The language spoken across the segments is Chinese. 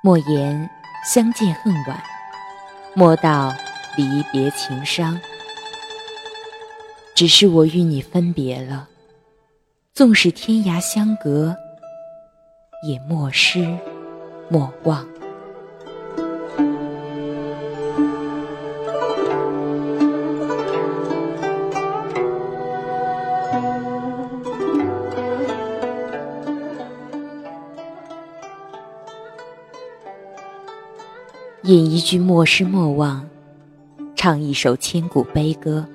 莫言相见恨晚，莫道离别情伤。只是我与你分别了，纵使天涯相隔，也莫失莫忘。吟一句莫失莫忘，唱一首千古悲歌。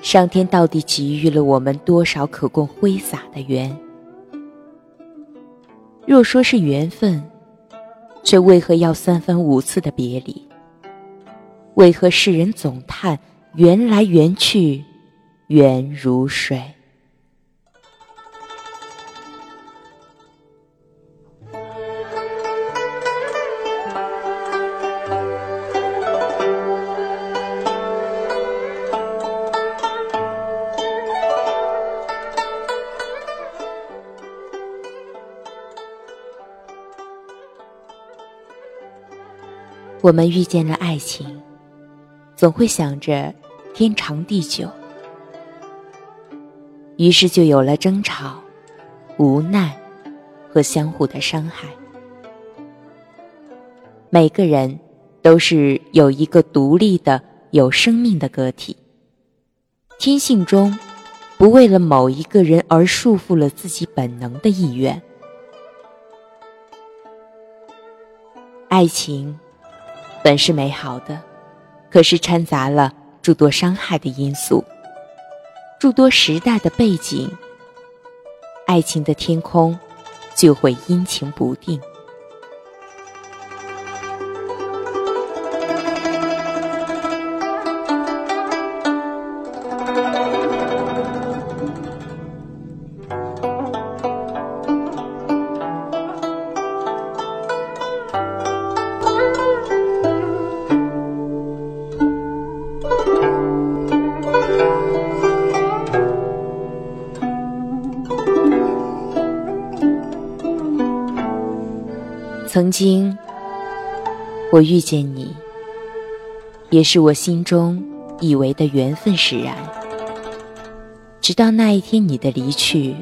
上天到底给予了我们多少可供挥洒的缘？若说是缘分，却为何要三番五次的别离？为何世人总叹缘来缘去，缘如水？我们遇见了爱情，总会想着天长地久，于是就有了争吵、无奈和相互的伤害。每个人都是有一个独立的、有生命的个体，天性中不为了某一个人而束缚了自己本能的意愿。爱情。本是美好的，可是掺杂了诸多伤害的因素，诸多时代的背景，爱情的天空就会阴晴不定。曾经，我遇见你，也是我心中以为的缘分使然。直到那一天你的离去，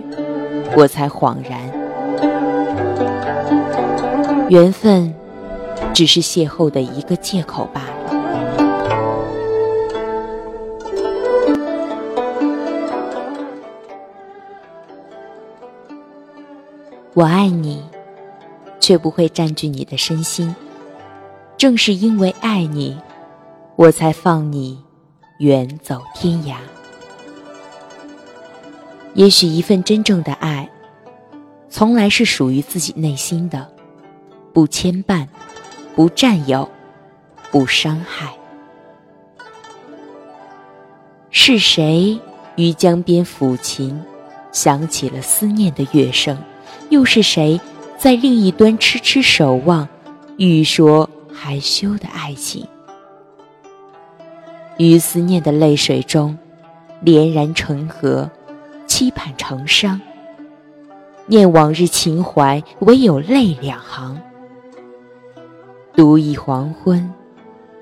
我才恍然，缘分只是邂逅的一个借口罢了。我爱你。却不会占据你的身心。正是因为爱你，我才放你远走天涯。也许一份真正的爱，从来是属于自己内心的，不牵绊，不占有，不伤害。是谁于江边抚琴，响起了思念的乐声？又是谁？在另一端痴痴守望，欲说还休的爱情，于思念的泪水中，连然成河，期盼成伤。念往日情怀，唯有泪两行。独倚黄昏，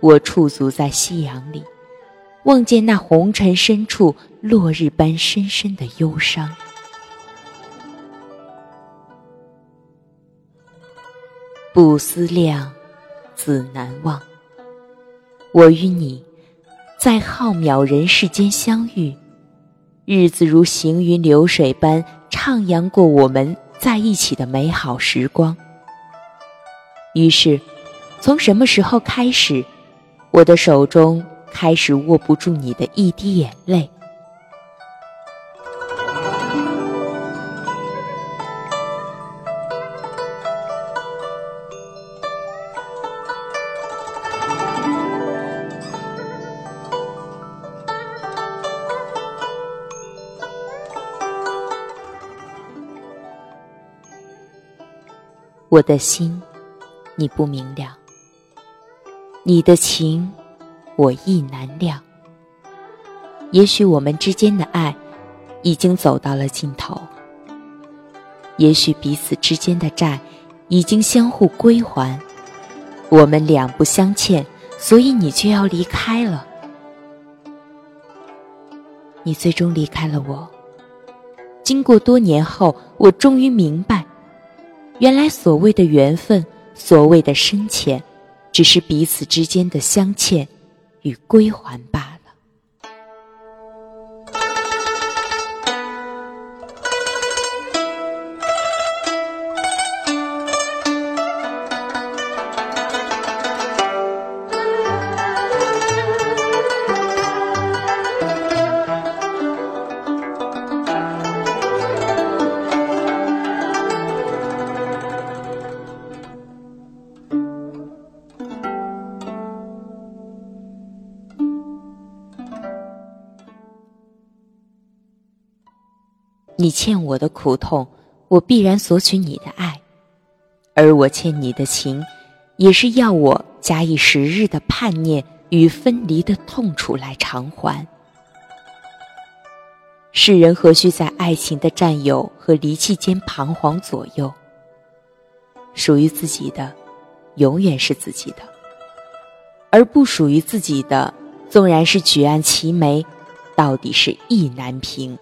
我驻足在夕阳里，望见那红尘深处落日般深深的忧伤。不思量，自难忘。我与你，在浩渺人世间相遇，日子如行云流水般徜徉过我们在一起的美好时光。于是，从什么时候开始，我的手中开始握不住你的一滴眼泪。我的心，你不明了；你的情，我亦难料。也许我们之间的爱，已经走到了尽头；也许彼此之间的债，已经相互归还。我们两不相欠，所以你却要离开了。你最终离开了我。经过多年后，我终于明白。原来所谓的缘分，所谓的深浅，只是彼此之间的镶嵌与归还吧。你欠我的苦痛，我必然索取你的爱；而我欠你的情，也是要我假以时日的叛逆与分离的痛楚来偿还。世人何须在爱情的占有和离弃间彷徨左右？属于自己的，永远是自己的；而不属于自己的，纵然是举案齐眉，到底是意难平。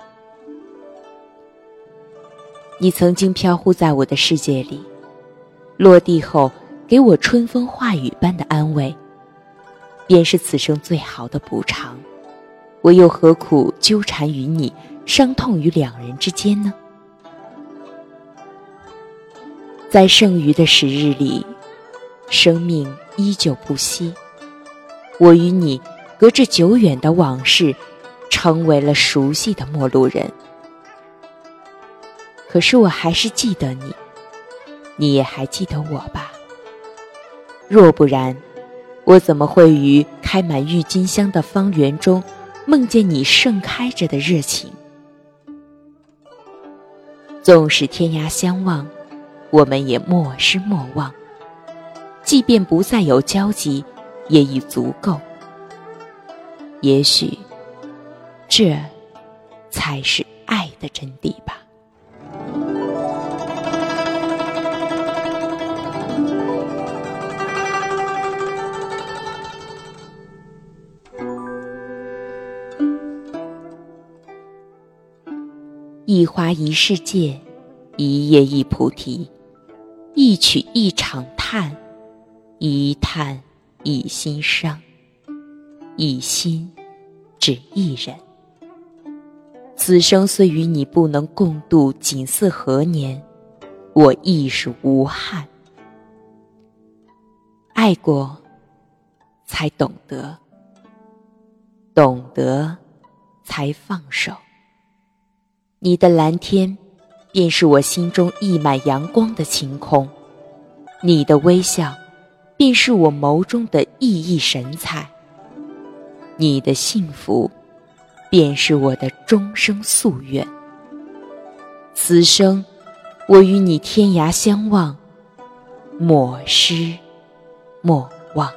你曾经飘忽在我的世界里，落地后给我春风化雨般的安慰，便是此生最好的补偿。我又何苦纠缠于你，伤痛于两人之间呢？在剩余的时日里，生命依旧不息。我与你隔着久远的往事，成为了熟悉的陌路人。可是我还是记得你，你也还记得我吧？若不然，我怎么会于开满郁金香的方圆中，梦见你盛开着的热情？纵使天涯相望，我们也莫失莫忘。即便不再有交集，也已足够。也许，这才是爱的真谛吧。一花一世界，一叶一菩提，一曲一场叹，一叹一心伤，一心只一人。此生虽与你不能共度锦瑟何年，我亦是无憾。爱过，才懂得；懂得，才放手。你的蓝天，便是我心中溢满阳光的晴空；你的微笑，便是我眸中的熠熠神采；你的幸福，便是我的终生夙愿。此生，我与你天涯相望，莫失莫忘。